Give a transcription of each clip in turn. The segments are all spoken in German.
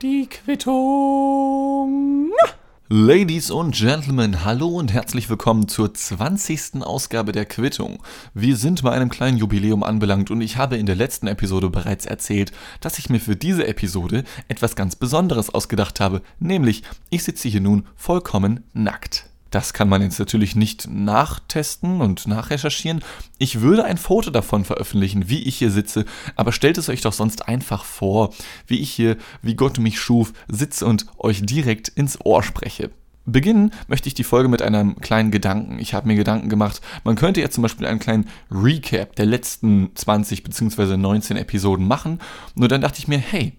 Die Quittung. Ladies und Gentlemen, hallo und herzlich willkommen zur 20. Ausgabe der Quittung. Wir sind bei einem kleinen Jubiläum anbelangt und ich habe in der letzten Episode bereits erzählt, dass ich mir für diese Episode etwas ganz Besonderes ausgedacht habe, nämlich ich sitze hier nun vollkommen nackt. Das kann man jetzt natürlich nicht nachtesten und nachrecherchieren. Ich würde ein Foto davon veröffentlichen, wie ich hier sitze, aber stellt es euch doch sonst einfach vor, wie ich hier, wie Gott mich schuf, sitze und euch direkt ins Ohr spreche. Beginnen möchte ich die Folge mit einem kleinen Gedanken. Ich habe mir Gedanken gemacht, man könnte jetzt zum Beispiel einen kleinen Recap der letzten 20 bzw. 19 Episoden machen. Nur dann dachte ich mir, hey,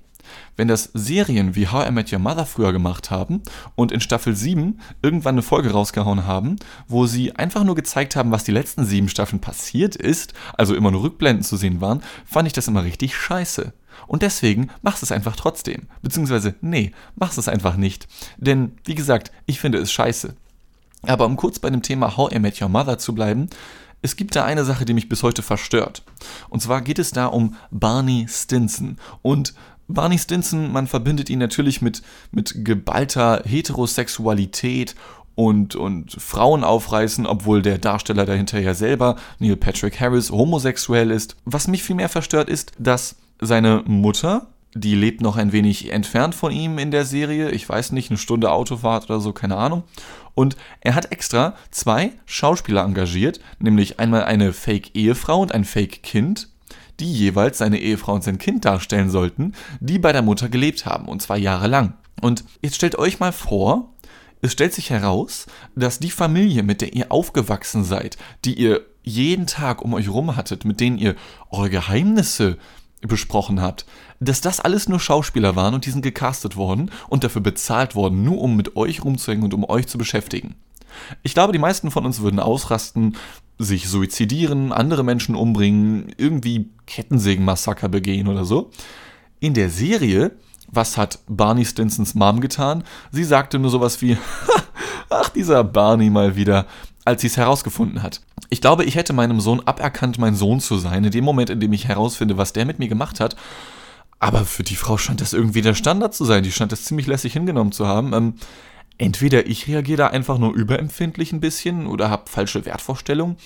wenn das Serien wie How I Met Your Mother früher gemacht haben und in Staffel 7 irgendwann eine Folge rausgehauen haben, wo sie einfach nur gezeigt haben, was die letzten sieben Staffeln passiert ist, also immer nur Rückblenden zu sehen waren, fand ich das immer richtig scheiße. Und deswegen machst es einfach trotzdem. Beziehungsweise, nee, machst es einfach nicht. Denn, wie gesagt, ich finde es scheiße. Aber um kurz bei dem Thema How I Met Your Mother zu bleiben, es gibt da eine Sache, die mich bis heute verstört. Und zwar geht es da um Barney Stinson. Und Barney Stinson, man verbindet ihn natürlich mit, mit geballter Heterosexualität und, und Frauen aufreißen, obwohl der Darsteller dahinter ja selber, Neil Patrick Harris, homosexuell ist. Was mich viel mehr verstört ist, dass seine Mutter, die lebt noch ein wenig entfernt von ihm in der Serie, ich weiß nicht, eine Stunde Autofahrt oder so, keine Ahnung. Und er hat extra zwei Schauspieler engagiert, nämlich einmal eine Fake-Ehefrau und ein Fake-Kind, die jeweils seine Ehefrau und sein Kind darstellen sollten, die bei der Mutter gelebt haben, und zwar jahrelang. Und jetzt stellt euch mal vor, es stellt sich heraus, dass die Familie, mit der ihr aufgewachsen seid, die ihr jeden Tag um euch rum hattet, mit denen ihr eure Geheimnisse besprochen habt, dass das alles nur Schauspieler waren und die sind gecastet worden und dafür bezahlt worden, nur um mit euch rumzuhängen und um euch zu beschäftigen. Ich glaube, die meisten von uns würden ausrasten, sich suizidieren, andere Menschen umbringen, irgendwie Kettensägenmassaker begehen oder so. In der Serie, was hat Barney Stinsons Mom getan? Sie sagte nur sowas wie, ach, dieser Barney mal wieder, als sie es herausgefunden hat. Ich glaube, ich hätte meinem Sohn aberkannt, mein Sohn zu sein, in dem Moment, in dem ich herausfinde, was der mit mir gemacht hat. Aber für die Frau scheint das irgendwie der Standard zu sein. Die scheint das ziemlich lässig hingenommen zu haben. Ähm, entweder ich reagiere da einfach nur überempfindlich ein bisschen oder habe falsche Wertvorstellungen.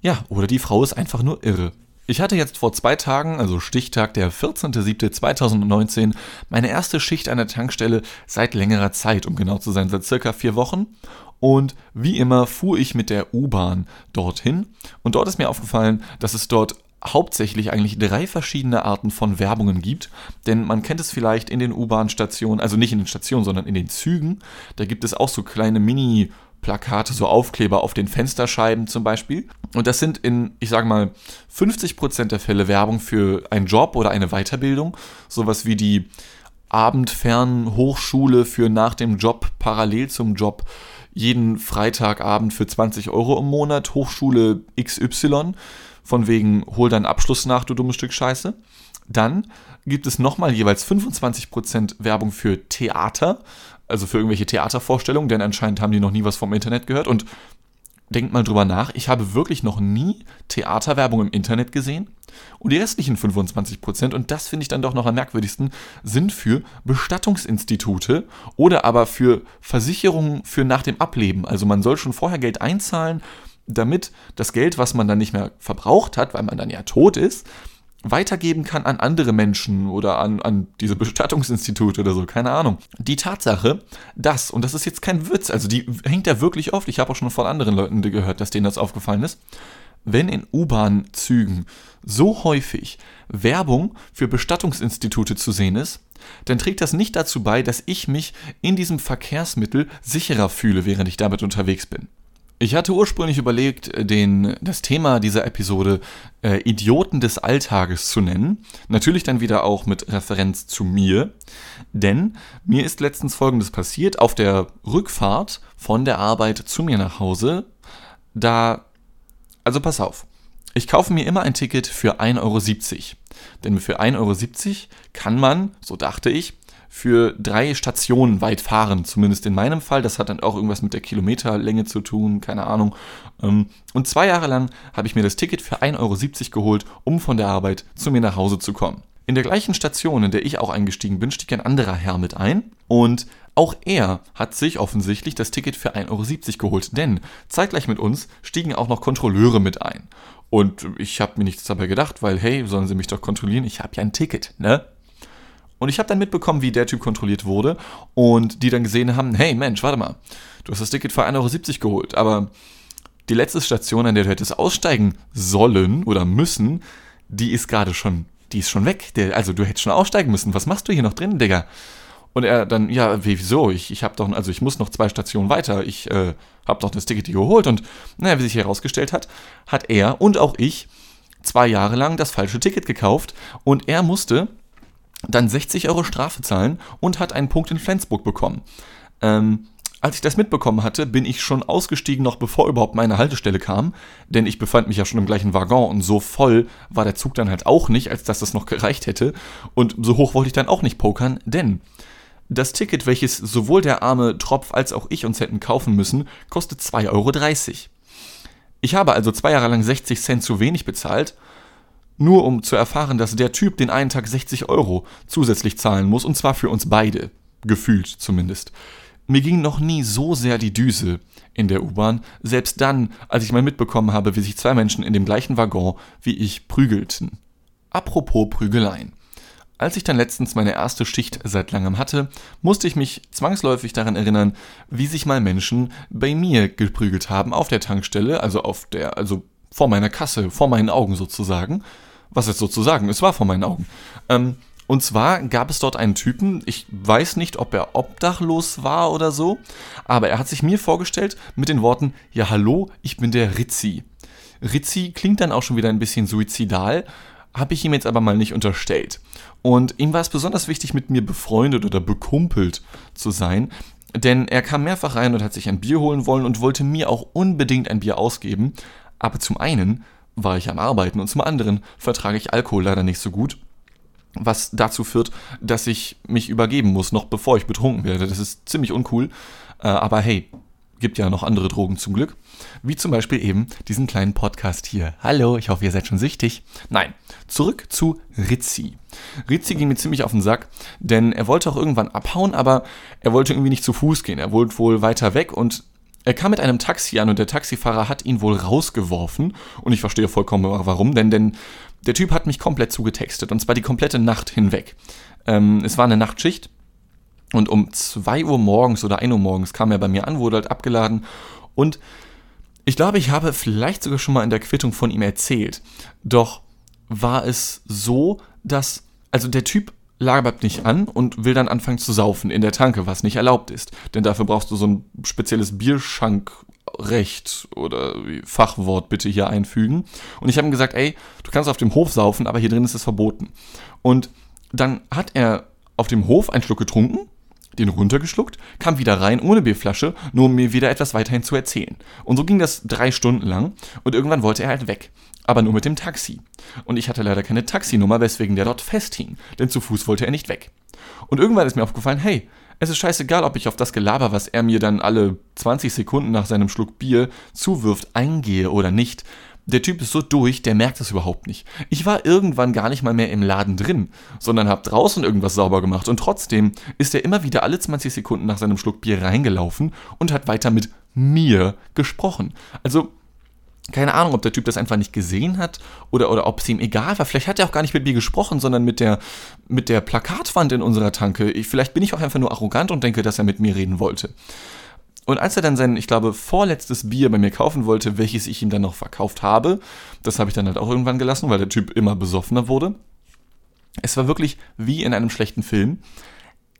Ja, oder die Frau ist einfach nur irre. Ich hatte jetzt vor zwei Tagen, also Stichtag der 14.07.2019, meine erste Schicht an der Tankstelle seit längerer Zeit, um genau zu sein, seit circa vier Wochen. Und wie immer fuhr ich mit der U-Bahn dorthin. Und dort ist mir aufgefallen, dass es dort hauptsächlich eigentlich drei verschiedene Arten von Werbungen gibt. Denn man kennt es vielleicht in den U-Bahn-Stationen, also nicht in den Stationen, sondern in den Zügen. Da gibt es auch so kleine Mini- Plakate, so Aufkleber auf den Fensterscheiben zum Beispiel. Und das sind in, ich sage mal, 50% der Fälle Werbung für einen Job oder eine Weiterbildung. Sowas wie die Abendfernhochschule für nach dem Job parallel zum Job jeden Freitagabend für 20 Euro im Monat, Hochschule XY von wegen, hol deinen Abschluss nach, du dummes Stück Scheiße. Dann gibt es nochmal jeweils 25% Werbung für Theater, also für irgendwelche Theatervorstellungen, denn anscheinend haben die noch nie was vom Internet gehört. Und denkt mal drüber nach, ich habe wirklich noch nie Theaterwerbung im Internet gesehen. Und die restlichen 25%, und das finde ich dann doch noch am merkwürdigsten, sind für Bestattungsinstitute oder aber für Versicherungen für nach dem Ableben. Also man soll schon vorher Geld einzahlen, damit das Geld, was man dann nicht mehr verbraucht hat, weil man dann ja tot ist, weitergeben kann an andere Menschen oder an, an diese Bestattungsinstitute oder so, keine Ahnung. Die Tatsache, dass, und das ist jetzt kein Witz, also die hängt ja wirklich oft, ich habe auch schon von anderen Leuten gehört, dass denen das aufgefallen ist, wenn in U-Bahn-Zügen so häufig Werbung für Bestattungsinstitute zu sehen ist, dann trägt das nicht dazu bei, dass ich mich in diesem Verkehrsmittel sicherer fühle, während ich damit unterwegs bin. Ich hatte ursprünglich überlegt, den, das Thema dieser Episode äh, Idioten des Alltages zu nennen. Natürlich dann wieder auch mit Referenz zu mir. Denn mir ist letztens Folgendes passiert. Auf der Rückfahrt von der Arbeit zu mir nach Hause, da... Also pass auf. Ich kaufe mir immer ein Ticket für 1,70 Euro. Denn für 1,70 Euro kann man, so dachte ich, für drei Stationen weit fahren, zumindest in meinem Fall. Das hat dann auch irgendwas mit der Kilometerlänge zu tun, keine Ahnung. Ähm, und zwei Jahre lang habe ich mir das Ticket für 1,70 Euro geholt, um von der Arbeit zu mir nach Hause zu kommen. In der gleichen Station, in der ich auch eingestiegen bin, stieg ein anderer Herr mit ein und auch er hat sich offensichtlich das Ticket für 1,70 Euro geholt, denn zeitgleich mit uns stiegen auch noch Kontrolleure mit ein. Und ich habe mir nichts dabei gedacht, weil hey, sollen sie mich doch kontrollieren, ich habe ja ein Ticket, ne? Und ich habe dann mitbekommen, wie der Typ kontrolliert wurde und die dann gesehen haben, hey Mensch, warte mal, du hast das Ticket für 1,70 Euro geholt, aber die letzte Station, an der du hättest aussteigen sollen oder müssen, die ist gerade schon, die ist schon weg. Der, also du hättest schon aussteigen müssen. Was machst du hier noch drin, Digga? Und er dann, ja, wieso? Ich, ich habe doch, also ich muss noch zwei Stationen weiter. Ich äh, habe doch das Ticket geholt und naja, wie sich herausgestellt hat, hat er und auch ich zwei Jahre lang das falsche Ticket gekauft und er musste dann 60 Euro Strafe zahlen und hat einen Punkt in Flensburg bekommen. Ähm, als ich das mitbekommen hatte, bin ich schon ausgestiegen, noch bevor überhaupt meine Haltestelle kam, denn ich befand mich ja schon im gleichen Waggon und so voll war der Zug dann halt auch nicht, als dass das noch gereicht hätte. Und so hoch wollte ich dann auch nicht pokern, denn das Ticket, welches sowohl der arme Tropf als auch ich uns hätten kaufen müssen, kostet 2,30 Euro. Ich habe also zwei Jahre lang 60 Cent zu wenig bezahlt, nur um zu erfahren, dass der Typ den einen Tag 60 Euro zusätzlich zahlen muss, und zwar für uns beide. Gefühlt zumindest. Mir ging noch nie so sehr die Düse in der U-Bahn, selbst dann, als ich mal mitbekommen habe, wie sich zwei Menschen in dem gleichen Waggon wie ich prügelten. Apropos Prügeleien. Als ich dann letztens meine erste Schicht seit langem hatte, musste ich mich zwangsläufig daran erinnern, wie sich mal Menschen bei mir geprügelt haben auf der Tankstelle, also auf der, also vor meiner Kasse, vor meinen Augen sozusagen. Was jetzt sozusagen, es war vor meinen Augen. Ähm, und zwar gab es dort einen Typen, ich weiß nicht, ob er obdachlos war oder so, aber er hat sich mir vorgestellt mit den Worten, ja hallo, ich bin der Rizzi. Rizzi klingt dann auch schon wieder ein bisschen suizidal, habe ich ihm jetzt aber mal nicht unterstellt. Und ihm war es besonders wichtig, mit mir befreundet oder bekumpelt zu sein, denn er kam mehrfach rein und hat sich ein Bier holen wollen und wollte mir auch unbedingt ein Bier ausgeben. Aber zum einen war ich am Arbeiten und zum anderen vertrage ich Alkohol leider nicht so gut, was dazu führt, dass ich mich übergeben muss, noch bevor ich betrunken werde. Das ist ziemlich uncool, äh, aber hey, gibt ja noch andere Drogen zum Glück. Wie zum Beispiel eben diesen kleinen Podcast hier. Hallo, ich hoffe, ihr seid schon süchtig. Nein, zurück zu Rizzi. Rizzi ging mir ziemlich auf den Sack, denn er wollte auch irgendwann abhauen, aber er wollte irgendwie nicht zu Fuß gehen. Er wollte wohl weiter weg und er kam mit einem Taxi an und der Taxifahrer hat ihn wohl rausgeworfen. Und ich verstehe vollkommen warum, denn, denn der Typ hat mich komplett zugetextet und zwar die komplette Nacht hinweg. Ähm, es war eine Nachtschicht und um 2 Uhr morgens oder 1 Uhr morgens kam er bei mir an, wurde halt abgeladen und ich glaube, ich habe vielleicht sogar schon mal in der Quittung von ihm erzählt. Doch war es so, dass, also der Typ labert nicht an und will dann anfangen zu saufen in der Tanke, was nicht erlaubt ist. Denn dafür brauchst du so ein spezielles Bierschankrecht oder Fachwort bitte hier einfügen. Und ich habe ihm gesagt, ey, du kannst auf dem Hof saufen, aber hier drin ist es verboten. Und dann hat er auf dem Hof einen Schluck getrunken den runtergeschluckt, kam wieder rein ohne Bierflasche, nur um mir wieder etwas weiterhin zu erzählen. Und so ging das drei Stunden lang und irgendwann wollte er halt weg. Aber nur mit dem Taxi. Und ich hatte leider keine Taxinummer, weswegen der dort festhing, denn zu Fuß wollte er nicht weg. Und irgendwann ist mir aufgefallen, hey, es ist scheißegal, ob ich auf das Gelaber, was er mir dann alle 20 Sekunden nach seinem Schluck Bier zuwirft, eingehe oder nicht, der Typ ist so durch, der merkt das überhaupt nicht. Ich war irgendwann gar nicht mal mehr im Laden drin, sondern hab draußen irgendwas sauber gemacht und trotzdem ist er immer wieder alle 20 Sekunden nach seinem Schluck Bier reingelaufen und hat weiter mit mir gesprochen. Also keine Ahnung, ob der Typ das einfach nicht gesehen hat oder, oder ob es ihm egal war. Vielleicht hat er auch gar nicht mit mir gesprochen, sondern mit der, mit der Plakatwand in unserer Tanke. Ich, vielleicht bin ich auch einfach nur arrogant und denke, dass er mit mir reden wollte. Und als er dann sein, ich glaube, vorletztes Bier bei mir kaufen wollte, welches ich ihm dann noch verkauft habe, das habe ich dann halt auch irgendwann gelassen, weil der Typ immer besoffener wurde. Es war wirklich wie in einem schlechten Film.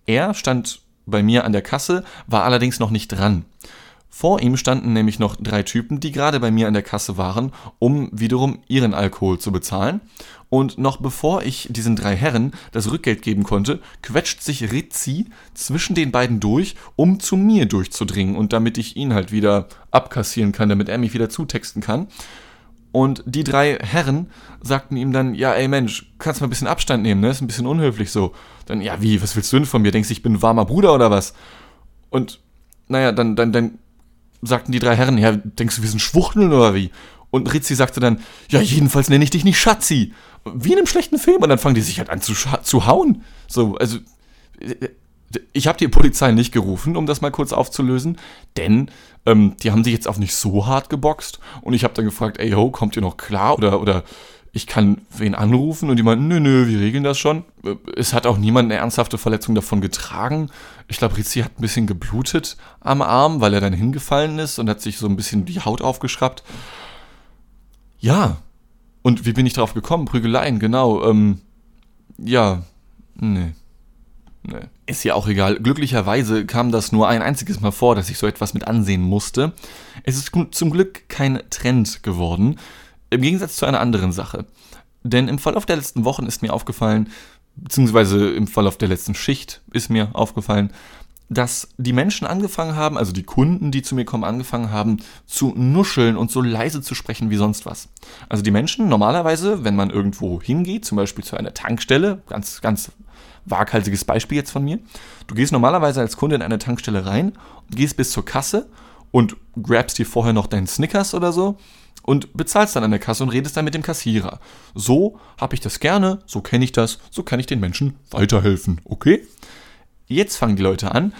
Er stand bei mir an der Kasse, war allerdings noch nicht dran. Vor ihm standen nämlich noch drei Typen, die gerade bei mir an der Kasse waren, um wiederum ihren Alkohol zu bezahlen. Und noch bevor ich diesen drei Herren das Rückgeld geben konnte, quetscht sich Rizzi zwischen den beiden durch, um zu mir durchzudringen und damit ich ihn halt wieder abkassieren kann, damit er mich wieder zutexten kann. Und die drei Herren sagten ihm dann, ja, ey Mensch, kannst mal ein bisschen Abstand nehmen, ne? Ist ein bisschen unhöflich so. Dann, ja, wie, was willst du denn von mir? Denkst du, ich bin ein warmer Bruder oder was? Und, naja, dann, dann, dann sagten die drei Herren, ja, denkst du, wir sind Schwuchteln oder wie? Und Rizzi sagte dann, ja, jedenfalls nenne ich dich nicht Schatzi. Wie in einem schlechten Film. Und dann fangen die sich halt an zu, zu hauen. So, also ich habe die Polizei nicht gerufen, um das mal kurz aufzulösen, denn ähm, die haben sich jetzt auch nicht so hart geboxt. Und ich habe dann gefragt, ey, ho, kommt ihr noch klar? Oder, oder ich kann wen anrufen? Und die meinten, nö, nö, wir regeln das schon. Äh, es hat auch niemand eine ernsthafte Verletzung davon getragen. Ich glaube, Rizzi hat ein bisschen geblutet am Arm, weil er dann hingefallen ist und hat sich so ein bisschen die Haut aufgeschraubt. Ja. Und wie bin ich drauf gekommen? Prügeleien, genau. Ähm, ja. Nee. Nee. Ist ja auch egal. Glücklicherweise kam das nur ein einziges Mal vor, dass ich so etwas mit ansehen musste. Es ist zum Glück kein Trend geworden. Im Gegensatz zu einer anderen Sache. Denn im Verlauf der letzten Wochen ist mir aufgefallen, beziehungsweise im Verlauf der letzten Schicht ist mir aufgefallen, dass die Menschen angefangen haben, also die Kunden, die zu mir kommen, angefangen haben zu nuscheln und so leise zu sprechen wie sonst was. Also die Menschen normalerweise, wenn man irgendwo hingeht, zum Beispiel zu einer Tankstelle, ganz, ganz waghalsiges Beispiel jetzt von mir. Du gehst normalerweise als Kunde in eine Tankstelle rein und gehst bis zur Kasse und grabst dir vorher noch deinen Snickers oder so und bezahlst dann an der Kasse und redest dann mit dem Kassierer. So habe ich das gerne, so kenne ich das, so kann ich den Menschen weiterhelfen, okay? Jetzt fangen die Leute an,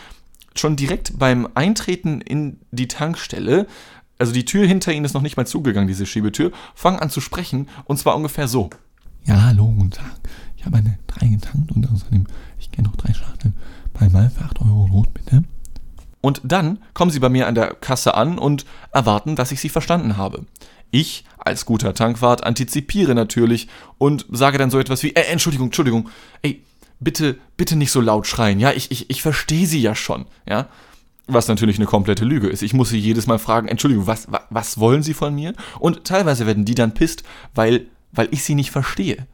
schon direkt beim Eintreten in die Tankstelle, also die Tür hinter ihnen ist noch nicht mal zugegangen, diese Schiebetür, fangen an zu sprechen und zwar ungefähr so. Ja, hallo, guten Tag. Ich habe eine 3 getankt und außerdem, ich kenne noch drei Schachteln. Mal für 8 Euro rot, bitte. Und dann kommen sie bei mir an der Kasse an und erwarten, dass ich sie verstanden habe. Ich, als guter Tankwart, antizipiere natürlich und sage dann so etwas wie, äh, Entschuldigung, Entschuldigung, ey, bitte, bitte nicht so laut schreien, ja, ich, ich, ich verstehe sie ja schon, ja. Was natürlich eine komplette Lüge ist. Ich muss sie jedes Mal fragen, Entschuldigung, was, was, was wollen sie von mir? Und teilweise werden die dann pisst, weil, weil ich sie nicht verstehe.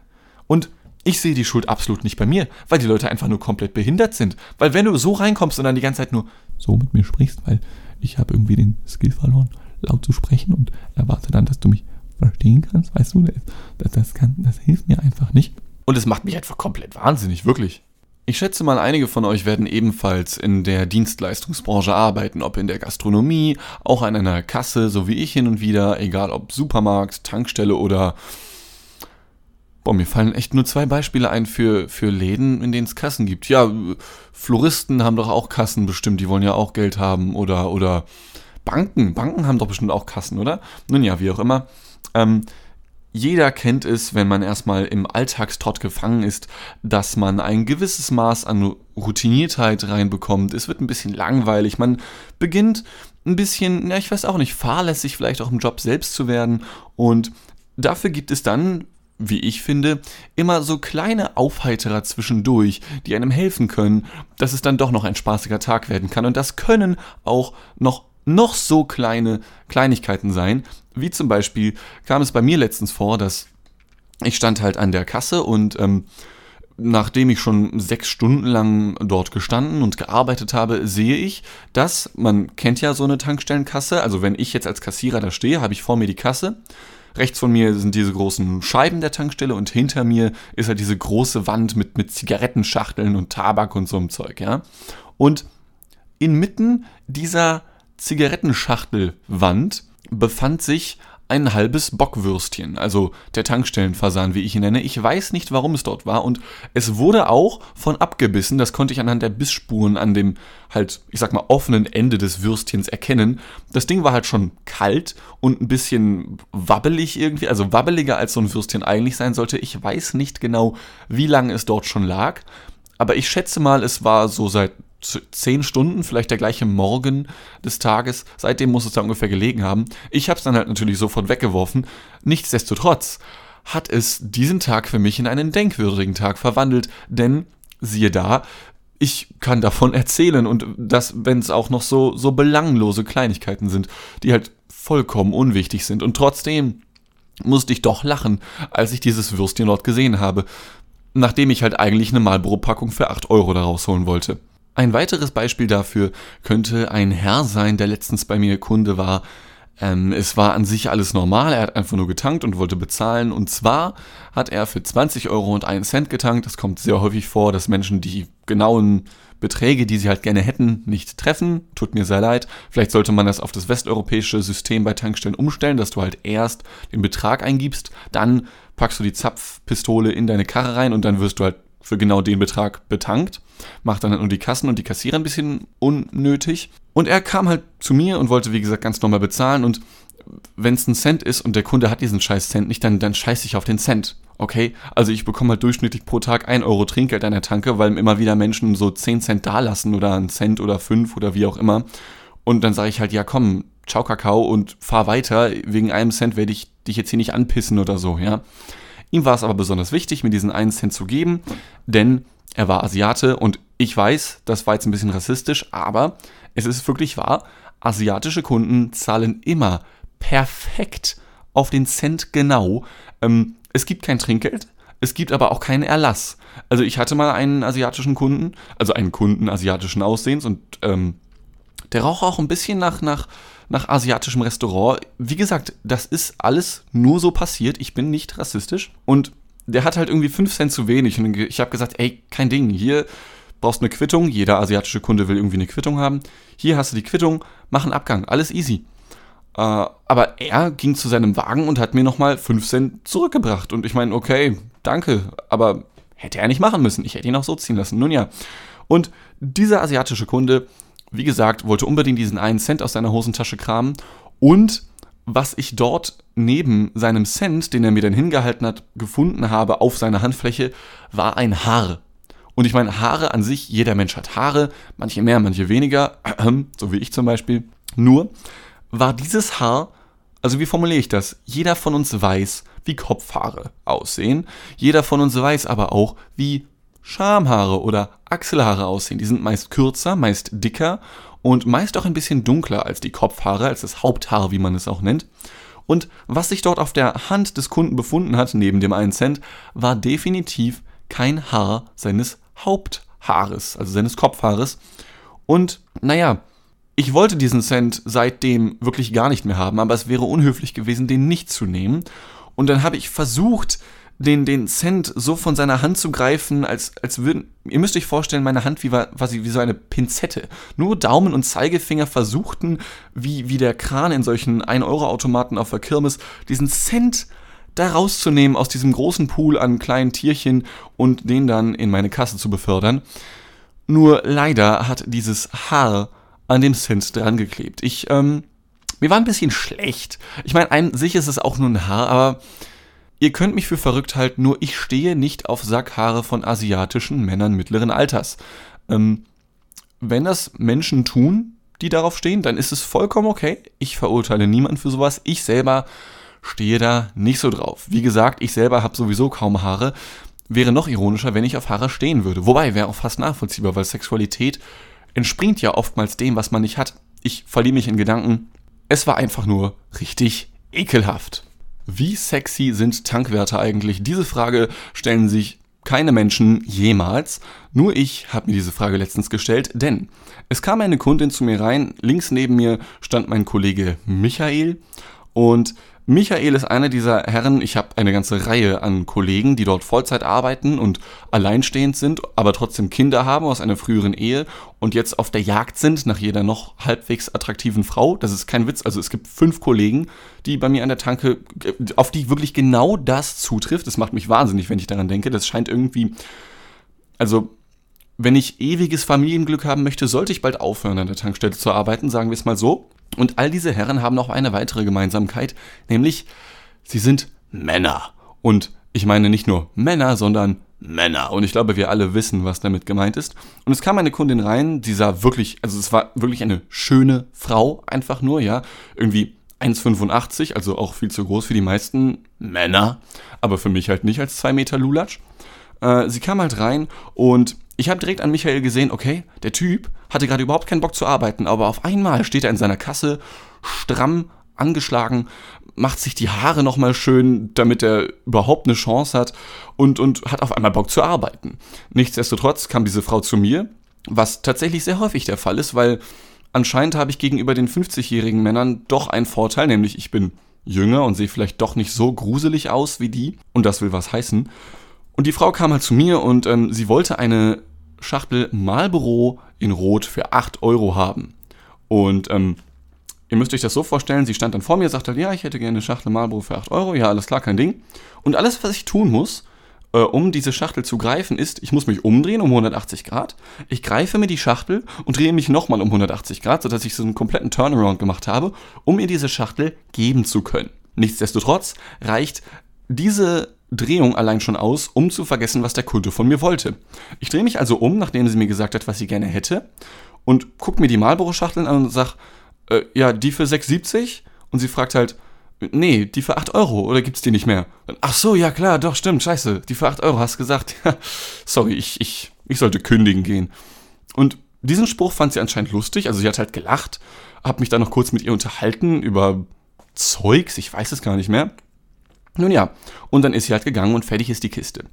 Und ich sehe die Schuld absolut nicht bei mir, weil die Leute einfach nur komplett behindert sind. Weil wenn du so reinkommst und dann die ganze Zeit nur so mit mir sprichst, weil ich habe irgendwie den Skill verloren, laut zu sprechen und erwarte dann, dass du mich verstehen kannst, weißt du, das, das, kann, das hilft mir einfach nicht. Und es macht mich einfach komplett wahnsinnig, wirklich. Ich schätze mal, einige von euch werden ebenfalls in der Dienstleistungsbranche arbeiten, ob in der Gastronomie, auch an einer Kasse, so wie ich hin und wieder, egal ob Supermarkt, Tankstelle oder Boah, mir fallen echt nur zwei Beispiele ein für, für Läden, in denen es Kassen gibt. Ja, Floristen haben doch auch Kassen bestimmt, die wollen ja auch Geld haben. Oder, oder Banken, Banken haben doch bestimmt auch Kassen, oder? Nun ja, wie auch immer. Ähm, jeder kennt es, wenn man erstmal im Alltagstrott gefangen ist, dass man ein gewisses Maß an Routiniertheit reinbekommt. Es wird ein bisschen langweilig. Man beginnt ein bisschen, ja, ich weiß auch nicht, fahrlässig vielleicht auch im Job selbst zu werden. Und dafür gibt es dann wie ich finde, immer so kleine Aufheiterer zwischendurch, die einem helfen können, dass es dann doch noch ein spaßiger Tag werden kann. Und das können auch noch, noch so kleine Kleinigkeiten sein, wie zum Beispiel kam es bei mir letztens vor, dass ich stand halt an der Kasse und ähm, nachdem ich schon sechs Stunden lang dort gestanden und gearbeitet habe, sehe ich, dass, man kennt ja so eine Tankstellenkasse, also wenn ich jetzt als Kassierer da stehe, habe ich vor mir die Kasse Rechts von mir sind diese großen Scheiben der Tankstelle und hinter mir ist halt diese große Wand mit, mit Zigarettenschachteln und Tabak und so einem Zeug, ja. Und inmitten dieser Zigarettenschachtelwand befand sich ein halbes Bockwürstchen, also der Tankstellenfasan, wie ich ihn nenne. Ich weiß nicht, warum es dort war und es wurde auch von abgebissen, das konnte ich anhand der Bissspuren an dem halt, ich sag mal, offenen Ende des Würstchens erkennen. Das Ding war halt schon kalt und ein bisschen wabbelig irgendwie, also wabbeliger als so ein Würstchen eigentlich sein sollte. Ich weiß nicht genau, wie lange es dort schon lag, aber ich schätze mal, es war so seit zehn Stunden, vielleicht der gleiche Morgen des Tages. Seitdem muss es da ungefähr gelegen haben. Ich habe es dann halt natürlich sofort weggeworfen. Nichtsdestotrotz hat es diesen Tag für mich in einen denkwürdigen Tag verwandelt, denn siehe da, ich kann davon erzählen und das, wenn es auch noch so, so belanglose Kleinigkeiten sind, die halt vollkommen unwichtig sind und trotzdem musste ich doch lachen, als ich dieses Würstchen dort gesehen habe, nachdem ich halt eigentlich eine Marlboro-Packung für 8 Euro da rausholen wollte. Ein weiteres Beispiel dafür könnte ein Herr sein, der letztens bei mir Kunde war. Ähm, es war an sich alles normal, er hat einfach nur getankt und wollte bezahlen. Und zwar hat er für 20 Euro und einen Cent getankt. Das kommt sehr häufig vor, dass Menschen, die genauen Beträge, die sie halt gerne hätten, nicht treffen. Tut mir sehr leid. Vielleicht sollte man das auf das westeuropäische System bei Tankstellen umstellen, dass du halt erst den Betrag eingibst, dann packst du die Zapfpistole in deine Karre rein und dann wirst du halt für genau den Betrag betankt. Macht dann halt nur die Kassen und die Kassierer ein bisschen unnötig. Und er kam halt zu mir und wollte, wie gesagt, ganz normal bezahlen und wenn es ein Cent ist und der Kunde hat diesen scheiß Cent nicht, dann, dann scheiße ich auf den Cent. Okay? Also ich bekomme halt durchschnittlich pro Tag 1 Euro Trinkgeld an der Tanke, weil immer wieder Menschen so 10 Cent dalassen oder einen Cent oder 5 oder wie auch immer. Und dann sage ich halt, ja komm, ciao Kakao und fahr weiter. Wegen einem Cent werde ich dich jetzt hier nicht anpissen oder so, ja. Ihm war es aber besonders wichtig, mir diesen einen Cent zu geben, denn er war Asiate und ich weiß, das war jetzt ein bisschen rassistisch, aber es ist wirklich wahr, asiatische Kunden zahlen immer perfekt auf den Cent genau. Ähm, es gibt kein Trinkgeld, es gibt aber auch keinen Erlass. Also ich hatte mal einen asiatischen Kunden, also einen Kunden asiatischen Aussehens und ähm, der raucht auch ein bisschen nach, nach, nach asiatischem Restaurant. Wie gesagt, das ist alles nur so passiert. Ich bin nicht rassistisch. Und der hat halt irgendwie 5 Cent zu wenig. Und ich habe gesagt, ey, kein Ding, hier brauchst du eine Quittung. Jeder asiatische Kunde will irgendwie eine Quittung haben. Hier hast du die Quittung, mach einen Abgang, alles easy. Äh, aber er ging zu seinem Wagen und hat mir nochmal 5 Cent zurückgebracht. Und ich meine, okay, danke, aber hätte er nicht machen müssen. Ich hätte ihn auch so ziehen lassen. Nun ja. Und dieser asiatische Kunde wie gesagt, wollte unbedingt diesen einen Cent aus seiner Hosentasche kramen und was ich dort neben seinem Cent, den er mir dann hingehalten hat, gefunden habe auf seiner Handfläche, war ein Haar. Und ich meine, Haare an sich, jeder Mensch hat Haare, manche mehr, manche weniger, so wie ich zum Beispiel. Nur war dieses Haar, also wie formuliere ich das? Jeder von uns weiß, wie Kopfhaare aussehen. Jeder von uns weiß aber auch, wie Schamhaare oder Achselhaare aussehen. Die sind meist kürzer, meist dicker und meist auch ein bisschen dunkler als die Kopfhaare, als das Haupthaar, wie man es auch nennt. Und was sich dort auf der Hand des Kunden befunden hat, neben dem 1 Cent, war definitiv kein Haar seines Haupthaares, also seines Kopfhaares. Und naja, ich wollte diesen Cent seitdem wirklich gar nicht mehr haben, aber es wäre unhöflich gewesen, den nicht zu nehmen. Und dann habe ich versucht, den, den Cent so von seiner Hand zu greifen, als, als würden, ihr müsst euch vorstellen, meine Hand wie, sie wie so eine Pinzette. Nur Daumen und Zeigefinger versuchten, wie, wie der Kran in solchen 1-Euro-Automaten auf der Kirmes, diesen Cent da rauszunehmen aus diesem großen Pool an kleinen Tierchen und den dann in meine Kasse zu befördern. Nur leider hat dieses Haar an dem Cent dran geklebt. Ich, ähm, mir war ein bisschen schlecht. Ich meine, an sich ist es auch nur ein Haar, aber Ihr könnt mich für verrückt halten, nur ich stehe nicht auf Sackhaare von asiatischen Männern mittleren Alters. Ähm, wenn das Menschen tun, die darauf stehen, dann ist es vollkommen okay. Ich verurteile niemanden für sowas. Ich selber stehe da nicht so drauf. Wie gesagt, ich selber habe sowieso kaum Haare. Wäre noch ironischer, wenn ich auf Haare stehen würde. Wobei, wäre auch fast nachvollziehbar, weil Sexualität entspringt ja oftmals dem, was man nicht hat. Ich verliere mich in Gedanken. Es war einfach nur richtig ekelhaft. Wie sexy sind Tankwärter eigentlich? Diese Frage stellen sich keine Menschen jemals. Nur ich habe mir diese Frage letztens gestellt, denn es kam eine Kundin zu mir rein, links neben mir stand mein Kollege Michael und Michael ist einer dieser Herren, ich habe eine ganze Reihe an Kollegen, die dort Vollzeit arbeiten und alleinstehend sind, aber trotzdem Kinder haben aus einer früheren Ehe und jetzt auf der Jagd sind nach jeder noch halbwegs attraktiven Frau. Das ist kein Witz, also es gibt fünf Kollegen, die bei mir an der Tanke, auf die wirklich genau das zutrifft. Das macht mich wahnsinnig, wenn ich daran denke. Das scheint irgendwie, also wenn ich ewiges Familienglück haben möchte, sollte ich bald aufhören, an der Tankstelle zu arbeiten, sagen wir es mal so. Und all diese Herren haben noch eine weitere Gemeinsamkeit, nämlich sie sind Männer. Und ich meine nicht nur Männer, sondern Männer. Und ich glaube, wir alle wissen, was damit gemeint ist. Und es kam eine Kundin rein, die sah wirklich, also es war wirklich eine schöne Frau, einfach nur, ja. Irgendwie 1,85, also auch viel zu groß für die meisten Männer, aber für mich halt nicht als 2 Meter Lulatsch. Äh, sie kam halt rein und ich habe direkt an Michael gesehen, okay, der Typ hatte gerade überhaupt keinen Bock zu arbeiten, aber auf einmal steht er in seiner Kasse, stramm angeschlagen, macht sich die Haare nochmal schön, damit er überhaupt eine Chance hat und, und hat auf einmal Bock zu arbeiten. Nichtsdestotrotz kam diese Frau zu mir, was tatsächlich sehr häufig der Fall ist, weil anscheinend habe ich gegenüber den 50-jährigen Männern doch einen Vorteil, nämlich ich bin jünger und sehe vielleicht doch nicht so gruselig aus wie die. Und das will was heißen. Und die Frau kam halt zu mir und ähm, sie wollte eine Schachtel Marlboro in Rot für 8 Euro haben. Und ähm, ihr müsst euch das so vorstellen, sie stand dann vor mir, sagte, ja, ich hätte gerne eine Schachtel Marlboro für 8 Euro. Ja, alles klar, kein Ding. Und alles, was ich tun muss, äh, um diese Schachtel zu greifen, ist, ich muss mich umdrehen um 180 Grad. Ich greife mir die Schachtel und drehe mich nochmal um 180 Grad, sodass ich so einen kompletten Turnaround gemacht habe, um ihr diese Schachtel geben zu können. Nichtsdestotrotz reicht diese Drehung allein schon aus, um zu vergessen, was der Kunde von mir wollte. Ich drehe mich also um, nachdem sie mir gesagt hat, was sie gerne hätte, und gucke mir die Marlboro-Schachteln an und sage, äh, ja, die für 6,70? Und sie fragt halt, nee, die für 8 Euro, oder gibt's die nicht mehr? Ach so, ja klar, doch, stimmt, scheiße, die für 8 Euro hast gesagt. Sorry, ich, ich, ich sollte kündigen gehen. Und diesen Spruch fand sie anscheinend lustig, also sie hat halt gelacht, hab mich dann noch kurz mit ihr unterhalten über Zeugs, ich weiß es gar nicht mehr. Nun ja, und dann ist sie halt gegangen und fertig ist die Kiste.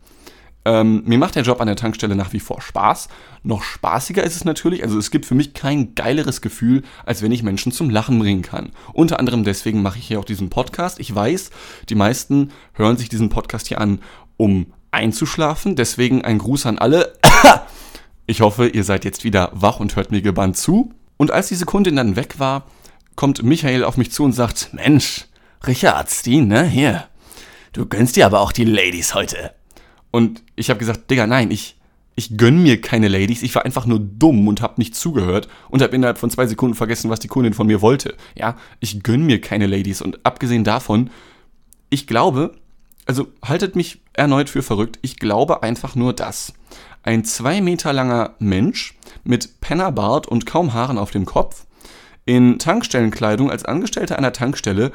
Ähm, mir macht der Job an der Tankstelle nach wie vor Spaß. Noch spaßiger ist es natürlich, also es gibt für mich kein geileres Gefühl, als wenn ich Menschen zum Lachen bringen kann. Unter anderem deswegen mache ich hier auch diesen Podcast. Ich weiß, die meisten hören sich diesen Podcast hier an, um einzuschlafen. Deswegen ein Gruß an alle. Ich hoffe, ihr seid jetzt wieder wach und hört mir gebannt zu. Und als diese Kundin dann weg war, kommt Michael auf mich zu und sagt, Mensch, Richard Steen, ne, hier, du gönnst dir aber auch die Ladies heute. Und ich habe gesagt, Digga, nein, ich, ich gönn mir keine Ladies. Ich war einfach nur dumm und habe nicht zugehört und habe innerhalb von zwei Sekunden vergessen, was die Kundin von mir wollte. Ja, ich gönn mir keine Ladies. Und abgesehen davon, ich glaube, also haltet mich erneut für verrückt, ich glaube einfach nur, dass ein zwei Meter langer Mensch mit Pennerbart und kaum Haaren auf dem Kopf in Tankstellenkleidung als Angestellter einer Tankstelle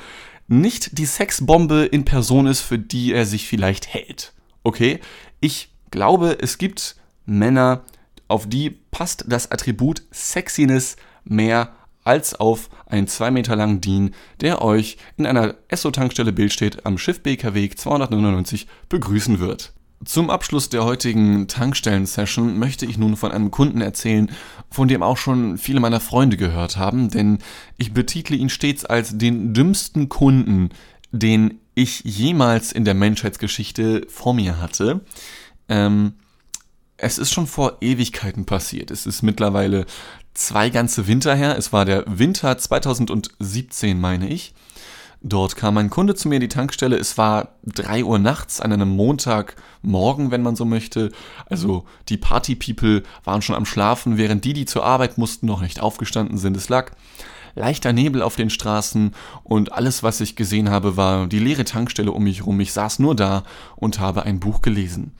nicht die Sexbombe in Person ist, für die er sich vielleicht hält. Okay, ich glaube, es gibt Männer, auf die passt das Attribut Sexiness mehr als auf einen 2 Meter langen Dean, der euch in einer Esso-Tankstelle Bild steht am Schiff BKW 299 begrüßen wird. Zum Abschluss der heutigen Tankstellen-Session möchte ich nun von einem Kunden erzählen, von dem auch schon viele meiner Freunde gehört haben, denn ich betitle ihn stets als den dümmsten Kunden, den ich jemals in der Menschheitsgeschichte vor mir hatte. Ähm, es ist schon vor Ewigkeiten passiert. Es ist mittlerweile zwei ganze Winter her. Es war der Winter 2017, meine ich. Dort kam ein Kunde zu mir in die Tankstelle. Es war drei Uhr nachts an einem Montagmorgen, wenn man so möchte. Also die Party-People waren schon am Schlafen, während die, die zur Arbeit mussten, noch nicht aufgestanden sind. Es lag leichter Nebel auf den Straßen und alles, was ich gesehen habe, war die leere Tankstelle um mich herum. Ich saß nur da und habe ein Buch gelesen.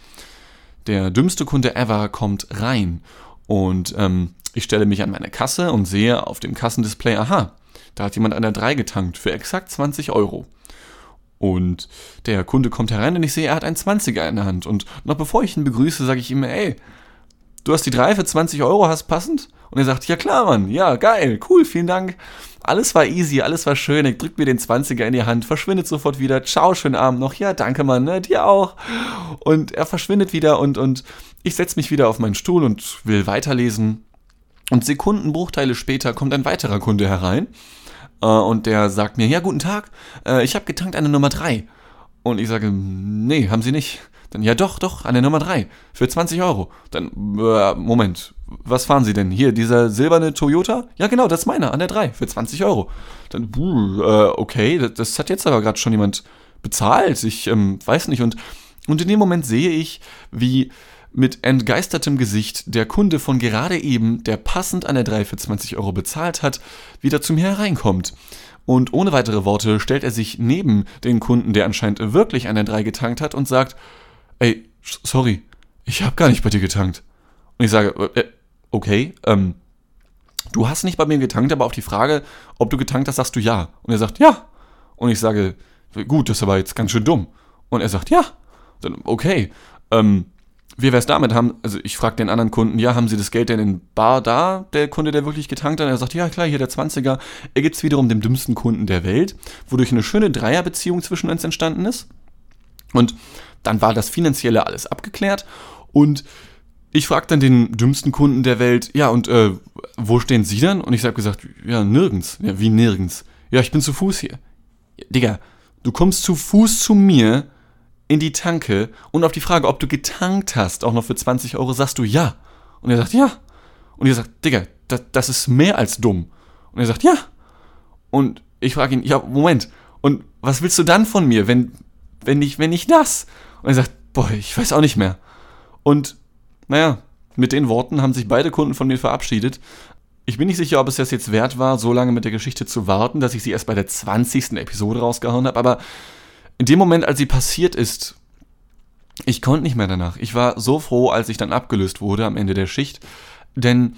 Der dümmste Kunde ever kommt rein und ähm, ich stelle mich an meine Kasse und sehe auf dem Kassendisplay, aha, da hat jemand an der 3 getankt für exakt 20 Euro. Und der Kunde kommt herein und ich sehe, er hat einen 20er in der Hand. Und noch bevor ich ihn begrüße, sage ich ihm, ey, du hast die 3 für 20 Euro, hast passend? Und er sagt, ja klar, Mann, ja, geil, cool, vielen Dank. Alles war easy, alles war schön. Er drückt mir den 20er in die Hand, verschwindet sofort wieder. Ciao, schönen Abend noch. Ja, danke, Mann, ne, dir auch. Und er verschwindet wieder und, und ich setze mich wieder auf meinen Stuhl und will weiterlesen. Und Sekundenbruchteile später kommt ein weiterer Kunde herein äh, und der sagt mir, ja, guten Tag, äh, ich habe getankt eine Nummer 3. Und ich sage, nee, haben Sie nicht. Dann, ja doch, doch, eine Nummer 3 für 20 Euro. Dann, äh, Moment, was fahren Sie denn? Hier, dieser silberne Toyota? Ja genau, das ist meiner, an der 3 für 20 Euro. Dann, buh, äh, okay, das, das, hat jetzt aber gerade schon jemand bezahlt. Ich ähm, weiß nicht. Und, und in dem Moment sehe ich, wie mit entgeistertem Gesicht der Kunde von gerade eben, der passend an der 3 für 20 Euro bezahlt hat, wieder zu mir hereinkommt. Und ohne weitere Worte stellt er sich neben den Kunden, der anscheinend wirklich an der 3 getankt hat, und sagt, ey, sorry, ich habe gar nicht bei dir getankt. Und ich sage, äh, okay, ähm, du hast nicht bei mir getankt, aber auf die Frage, ob du getankt hast, sagst du ja. Und er sagt, ja. Und ich sage, gut, das ist aber jetzt ganz schön dumm. Und er sagt, ja. Dann, okay, ähm, wie wär's damit? Haben, also ich frage den anderen Kunden, ja, haben Sie das Geld denn in Bar da, der Kunde, der wirklich getankt hat? Er sagt, ja, klar, hier der 20er. Er gibt's wiederum dem dümmsten Kunden der Welt, wodurch eine schöne Dreierbeziehung zwischen uns entstanden ist. Und dann war das Finanzielle alles abgeklärt und ich frage dann den dümmsten Kunden der Welt, ja, und äh, wo stehen Sie dann? Und ich habe gesagt, ja, nirgends. Ja, wie nirgends? Ja, ich bin zu Fuß hier. Ja, Digga, du kommst zu Fuß zu mir in die Tanke und auf die Frage, ob du getankt hast, auch noch für 20 Euro, sagst du ja. Und er sagt, ja. Und ihr sagt, Digga, das, das ist mehr als dumm. Und er sagt, ja. Und ich frage ihn, ja, Moment. Und was willst du dann von mir, wenn, wenn ich, wenn ich das? Und er sagt, boah, ich weiß auch nicht mehr. Und naja, mit den Worten haben sich beide Kunden von mir verabschiedet. Ich bin nicht sicher, ob es das jetzt wert war, so lange mit der Geschichte zu warten, dass ich sie erst bei der 20. Episode rausgehauen habe, aber in dem Moment, als sie passiert ist, ich konnte nicht mehr danach. Ich war so froh, als ich dann abgelöst wurde am Ende der Schicht, denn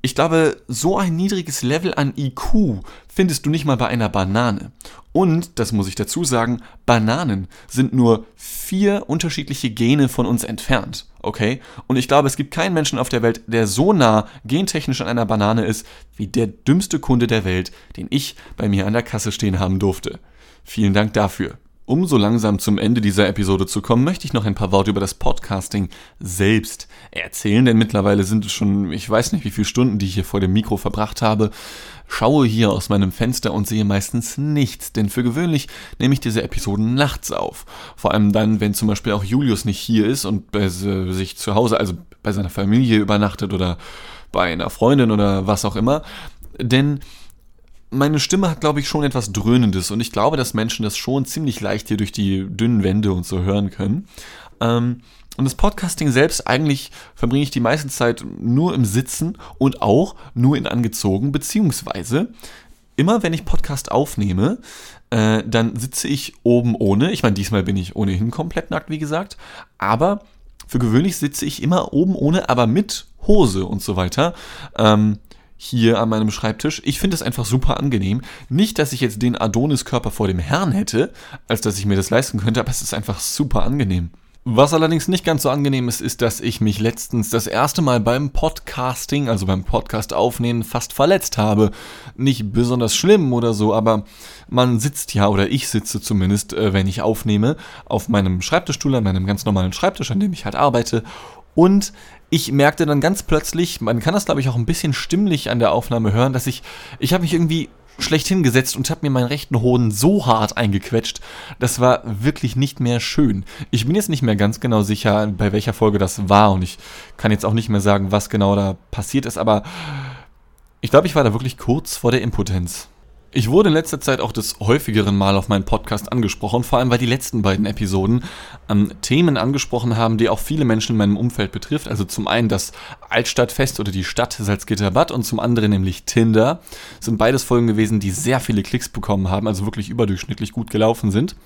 ich glaube, so ein niedriges Level an IQ findest du nicht mal bei einer Banane. Und, das muss ich dazu sagen, Bananen sind nur vier unterschiedliche Gene von uns entfernt. Okay? Und ich glaube, es gibt keinen Menschen auf der Welt, der so nah gentechnisch an einer Banane ist, wie der dümmste Kunde der Welt, den ich bei mir an der Kasse stehen haben durfte. Vielen Dank dafür. Um so langsam zum Ende dieser Episode zu kommen, möchte ich noch ein paar Worte über das Podcasting selbst erzählen, denn mittlerweile sind es schon, ich weiß nicht, wie viele Stunden, die ich hier vor dem Mikro verbracht habe. Schaue hier aus meinem Fenster und sehe meistens nichts, denn für gewöhnlich nehme ich diese Episoden nachts auf. Vor allem dann, wenn zum Beispiel auch Julius nicht hier ist und bei sich zu Hause, also bei seiner Familie übernachtet oder bei einer Freundin oder was auch immer. Denn meine Stimme hat, glaube ich, schon etwas Dröhnendes und ich glaube, dass Menschen das schon ziemlich leicht hier durch die dünnen Wände und so hören können. Ähm, und das Podcasting selbst, eigentlich verbringe ich die meiste Zeit nur im Sitzen und auch nur in angezogen, beziehungsweise immer wenn ich Podcast aufnehme, äh, dann sitze ich oben ohne. Ich meine, diesmal bin ich ohnehin komplett nackt, wie gesagt, aber für gewöhnlich sitze ich immer oben ohne, aber mit Hose und so weiter. Ähm, hier an meinem Schreibtisch. Ich finde es einfach super angenehm. Nicht, dass ich jetzt den Adonis-Körper vor dem Herrn hätte, als dass ich mir das leisten könnte, aber es ist einfach super angenehm. Was allerdings nicht ganz so angenehm ist, ist, dass ich mich letztens das erste Mal beim Podcasting, also beim Podcast aufnehmen, fast verletzt habe. Nicht besonders schlimm oder so, aber man sitzt ja, oder ich sitze zumindest, äh, wenn ich aufnehme, auf meinem Schreibtischstuhl, an meinem ganz normalen Schreibtisch, an dem ich halt arbeite. Und ich merkte dann ganz plötzlich, man kann das glaube ich auch ein bisschen stimmlich an der Aufnahme hören, dass ich, ich habe mich irgendwie schlecht hingesetzt und habe mir meinen rechten Hoden so hart eingequetscht. Das war wirklich nicht mehr schön. Ich bin jetzt nicht mehr ganz genau sicher, bei welcher Folge das war und ich kann jetzt auch nicht mehr sagen, was genau da passiert ist, aber ich glaube, ich war da wirklich kurz vor der Impotenz. Ich wurde in letzter Zeit auch des häufigeren Mal auf meinen Podcast angesprochen, vor allem weil die letzten beiden Episoden ähm, Themen angesprochen haben, die auch viele Menschen in meinem Umfeld betrifft. Also zum einen das Altstadtfest oder die Stadt Salzgitterbad und zum anderen nämlich Tinder. Das sind beides Folgen gewesen, die sehr viele Klicks bekommen haben, also wirklich überdurchschnittlich gut gelaufen sind.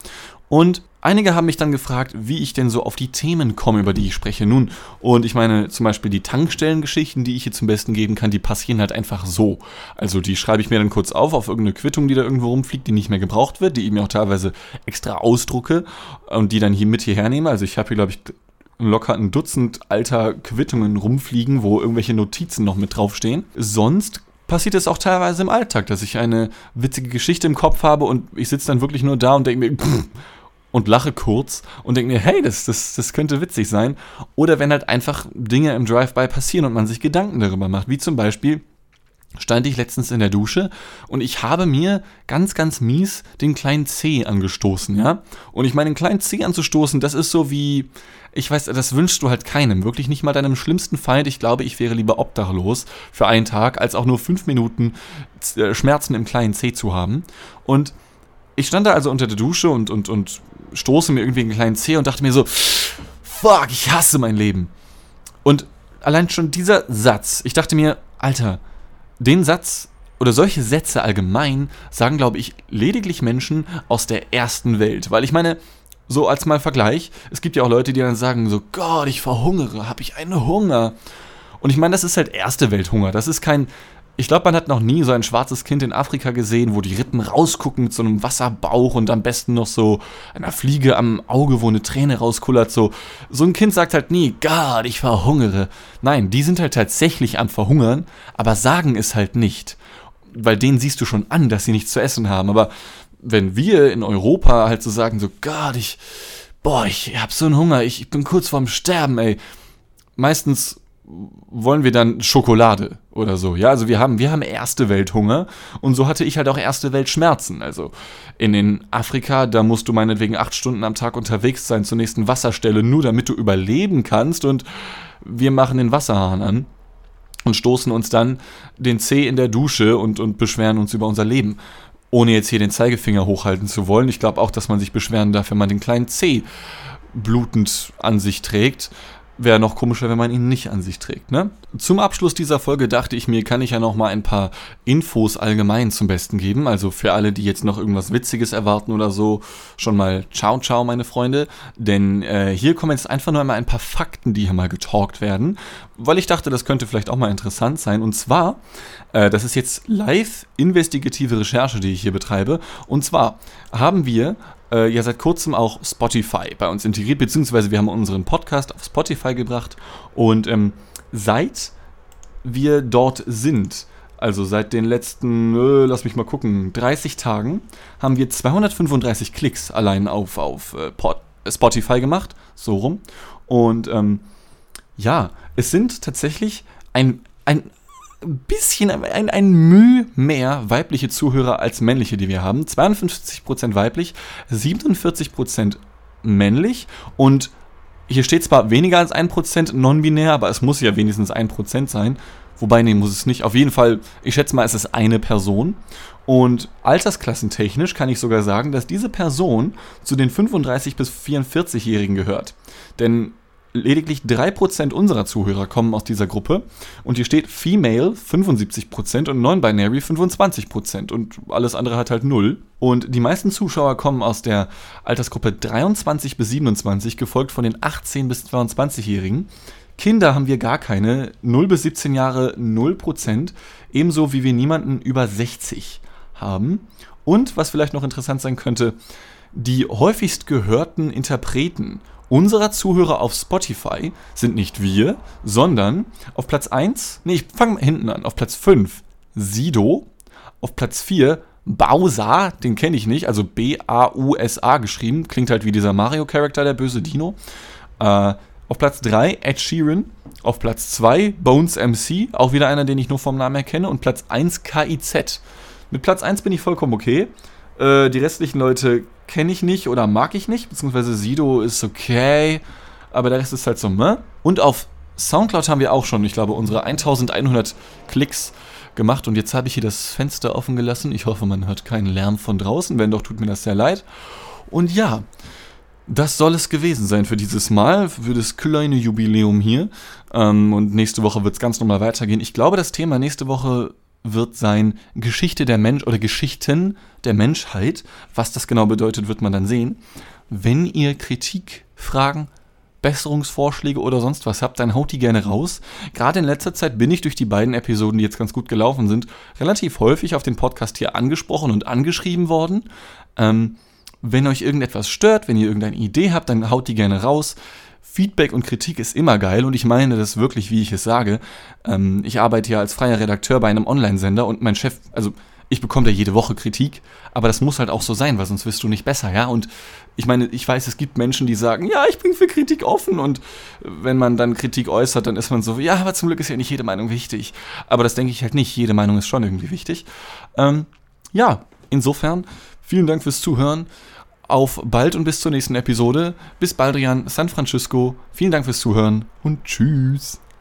Und einige haben mich dann gefragt, wie ich denn so auf die Themen komme, über die ich spreche. Nun, und ich meine zum Beispiel die Tankstellengeschichten, die ich hier zum Besten geben kann, die passieren halt einfach so. Also die schreibe ich mir dann kurz auf, auf irgendeine Quittung, die da irgendwo rumfliegt, die nicht mehr gebraucht wird, die ich mir auch teilweise extra ausdrucke und die dann hier mit hierher nehme. Also ich habe hier, glaube ich, locker ein Dutzend alter Quittungen rumfliegen, wo irgendwelche Notizen noch mit draufstehen. Sonst passiert es auch teilweise im Alltag, dass ich eine witzige Geschichte im Kopf habe und ich sitze dann wirklich nur da und denke mir und lache kurz und denke mir, hey, das, das, das könnte witzig sein. Oder wenn halt einfach Dinge im Drive-by passieren und man sich Gedanken darüber macht, wie zum Beispiel stand ich letztens in der Dusche und ich habe mir ganz, ganz mies den kleinen C angestoßen, ja. Und ich meine, den kleinen C anzustoßen, das ist so wie, ich weiß, das wünschst du halt keinem, wirklich nicht mal deinem schlimmsten Feind. Ich glaube, ich wäre lieber obdachlos für einen Tag, als auch nur fünf Minuten äh, Schmerzen im kleinen C zu haben. Und ich stand da also unter der Dusche und, und, und stoße mir irgendwie einen kleinen C und dachte mir so, fuck, ich hasse mein Leben. Und allein schon dieser Satz, ich dachte mir, Alter, den Satz oder solche Sätze allgemein sagen, glaube ich, lediglich Menschen aus der ersten Welt. Weil ich meine, so als mal Vergleich, es gibt ja auch Leute, die dann sagen so, Gott, ich verhungere, habe ich einen Hunger. Und ich meine, das ist halt erste Welthunger. Das ist kein, ich glaube, man hat noch nie so ein schwarzes Kind in Afrika gesehen, wo die Rippen rausgucken mit so einem Wasserbauch und am besten noch so einer Fliege am Auge, wo eine Träne rauskullert. So, so ein Kind sagt halt nie, Gott, ich verhungere. Nein, die sind halt tatsächlich am Verhungern, aber sagen es halt nicht. Weil denen siehst du schon an, dass sie nichts zu essen haben. Aber wenn wir in Europa halt so sagen, so, Gott, ich, boah, ich hab so einen Hunger, ich bin kurz vorm Sterben, ey. Meistens wollen wir dann Schokolade oder so. Ja, also wir haben, wir haben erste Welthunger und so hatte ich halt auch erste Weltschmerzen. Also in den Afrika, da musst du meinetwegen acht Stunden am Tag unterwegs sein zur nächsten Wasserstelle, nur damit du überleben kannst und wir machen den Wasserhahn an und stoßen uns dann den Zeh in der Dusche und, und beschweren uns über unser Leben. Ohne jetzt hier den Zeigefinger hochhalten zu wollen. Ich glaube auch, dass man sich beschweren darf, wenn man den kleinen Zeh blutend an sich trägt. Wäre noch komischer, wenn man ihn nicht an sich trägt, ne? Zum Abschluss dieser Folge dachte ich mir, kann ich ja noch mal ein paar Infos allgemein zum Besten geben. Also für alle, die jetzt noch irgendwas Witziges erwarten oder so, schon mal ciao, ciao, meine Freunde. Denn äh, hier kommen jetzt einfach nur einmal ein paar Fakten, die hier mal getalkt werden. Weil ich dachte, das könnte vielleicht auch mal interessant sein. Und zwar, äh, das ist jetzt live investigative Recherche, die ich hier betreibe. Und zwar haben wir äh, ja seit kurzem auch Spotify bei uns integriert, beziehungsweise wir haben unseren Podcast auf Spotify gebracht und ähm, seit wir dort sind, also seit den letzten, äh, lass mich mal gucken, 30 Tagen, haben wir 235 Klicks allein auf, auf äh, Spotify gemacht, so rum. Und ähm, ja, es sind tatsächlich ein, ein bisschen, ein, ein Mühe mehr weibliche Zuhörer als männliche, die wir haben. 52% weiblich, 47% männlich und hier steht zwar weniger als 1% non-binär, aber es muss ja wenigstens 1% sein. Wobei, nee, muss es nicht. Auf jeden Fall, ich schätze mal, es ist eine Person. Und altersklassentechnisch kann ich sogar sagen, dass diese Person zu den 35- bis 44-Jährigen gehört. Denn lediglich 3% unserer Zuhörer kommen aus dieser Gruppe. Und hier steht Female 75% und Non-Binary 25%. Und alles andere hat halt 0. Und die meisten Zuschauer kommen aus der Altersgruppe 23 bis 27, gefolgt von den 18 bis 22-Jährigen. Kinder haben wir gar keine, 0 bis 17 Jahre 0%, ebenso wie wir niemanden über 60 haben. Und was vielleicht noch interessant sein könnte, die häufigst gehörten Interpreten unserer Zuhörer auf Spotify sind nicht wir, sondern auf Platz 1, nee, ich fange hinten an, auf Platz 5 Sido, auf Platz 4 Bowser, den kenne ich nicht, also B-A-U-S-A geschrieben, klingt halt wie dieser Mario-Charakter, der böse Dino. Äh, auf Platz 3 Ed Sheeran, auf Platz 2 Bones MC, auch wieder einer, den ich nur vom Namen erkenne, und Platz 1 KIZ. Mit Platz 1 bin ich vollkommen okay. Äh, die restlichen Leute kenne ich nicht oder mag ich nicht, beziehungsweise Sido ist okay, aber der Rest ist halt so, ne? Und auf Soundcloud haben wir auch schon, ich glaube, unsere 1100 Klicks gemacht und jetzt habe ich hier das Fenster offen gelassen. Ich hoffe, man hört keinen Lärm von draußen, wenn doch, tut mir das sehr leid. Und ja, das soll es gewesen sein für dieses Mal, für das kleine Jubiläum hier. Ähm, und nächste Woche wird es ganz normal weitergehen. Ich glaube, das Thema nächste Woche wird sein Geschichte der Mensch oder Geschichten der Menschheit. Was das genau bedeutet, wird man dann sehen. Wenn ihr Kritik, Fragen, Besserungsvorschläge oder sonst was habt, dann haut die gerne raus. Gerade in letzter Zeit bin ich durch die beiden Episoden, die jetzt ganz gut gelaufen sind, relativ häufig auf den Podcast hier angesprochen und angeschrieben worden. Ähm, wenn euch irgendetwas stört, wenn ihr irgendeine Idee habt, dann haut die gerne raus. Feedback und Kritik ist immer geil und ich meine das wirklich, wie ich es sage. Ähm, ich arbeite ja als freier Redakteur bei einem Online-Sender und mein Chef, also ich bekomme da jede Woche Kritik, aber das muss halt auch so sein, weil sonst wirst du nicht besser, ja. Und ich meine, ich weiß, es gibt Menschen, die sagen, ja, ich bin für Kritik offen und wenn man dann Kritik äußert, dann ist man so, ja, aber zum Glück ist ja nicht jede Meinung wichtig. Aber das denke ich halt nicht, jede Meinung ist schon irgendwie wichtig. Ähm, ja, insofern, vielen Dank fürs Zuhören auf bald und bis zur nächsten Episode. Bis bald, Jan, San Francisco. Vielen Dank fürs Zuhören und tschüss.